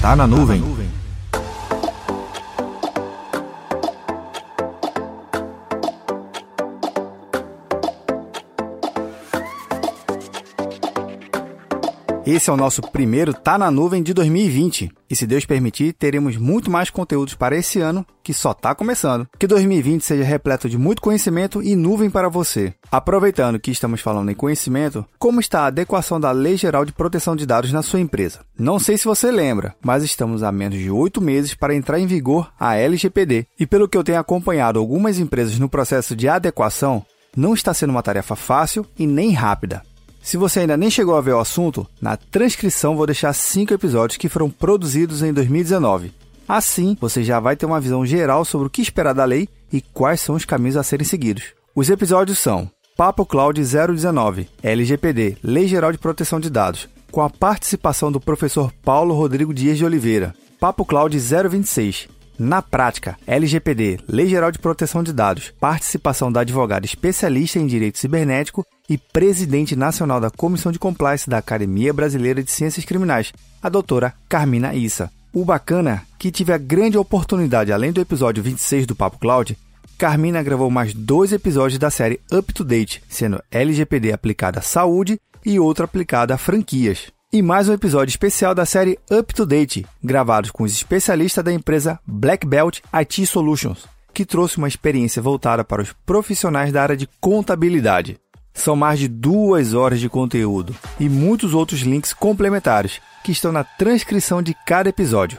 Tá na nuvem. Esse é o nosso primeiro Tá na Nuvem de 2020. E se Deus permitir, teremos muito mais conteúdos para esse ano, que só está começando. Que 2020 seja repleto de muito conhecimento e nuvem para você. Aproveitando que estamos falando em conhecimento, como está a adequação da Lei Geral de Proteção de Dados na sua empresa? Não sei se você lembra, mas estamos há menos de oito meses para entrar em vigor a LGPD. E pelo que eu tenho acompanhado algumas empresas no processo de adequação, não está sendo uma tarefa fácil e nem rápida. Se você ainda nem chegou a ver o assunto, na transcrição vou deixar cinco episódios que foram produzidos em 2019. Assim, você já vai ter uma visão geral sobre o que esperar da lei e quais são os caminhos a serem seguidos. Os episódios são Papo Cloud 019, LGPD, Lei Geral de Proteção de Dados, com a participação do professor Paulo Rodrigo Dias de Oliveira. Papo Cloud 026, na prática, LGPD, Lei Geral de Proteção de Dados, participação da advogada especialista em direito cibernético e presidente nacional da Comissão de Compliance da Academia Brasileira de Ciências Criminais, a doutora Carmina Issa. O bacana que tive a grande oportunidade, além do episódio 26 do Papo Cloud, Carmina gravou mais dois episódios da série Up to Date, sendo LGPD aplicada à saúde e outro aplicada a franquias e mais um episódio especial da série Up to Date, gravados com os especialistas da empresa Black Belt IT Solutions, que trouxe uma experiência voltada para os profissionais da área de contabilidade. São mais de duas horas de conteúdo e muitos outros links complementares que estão na transcrição de cada episódio.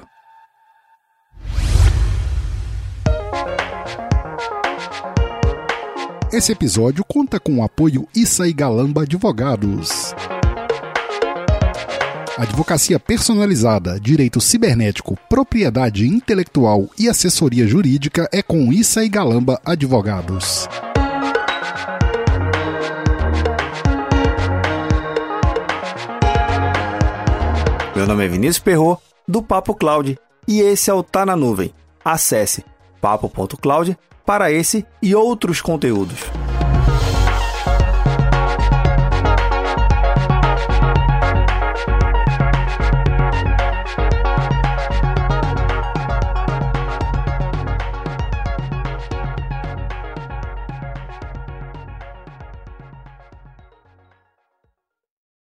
Esse episódio conta com o apoio Issa e Galamba Advogados. Advocacia personalizada, direito cibernético, propriedade intelectual e assessoria jurídica é com Issa e Galamba Advogados. Meu nome é Vinícius Perro do Papo Cloud, e esse é o Tá na Nuvem. Acesse papo.cloud para esse e outros conteúdos.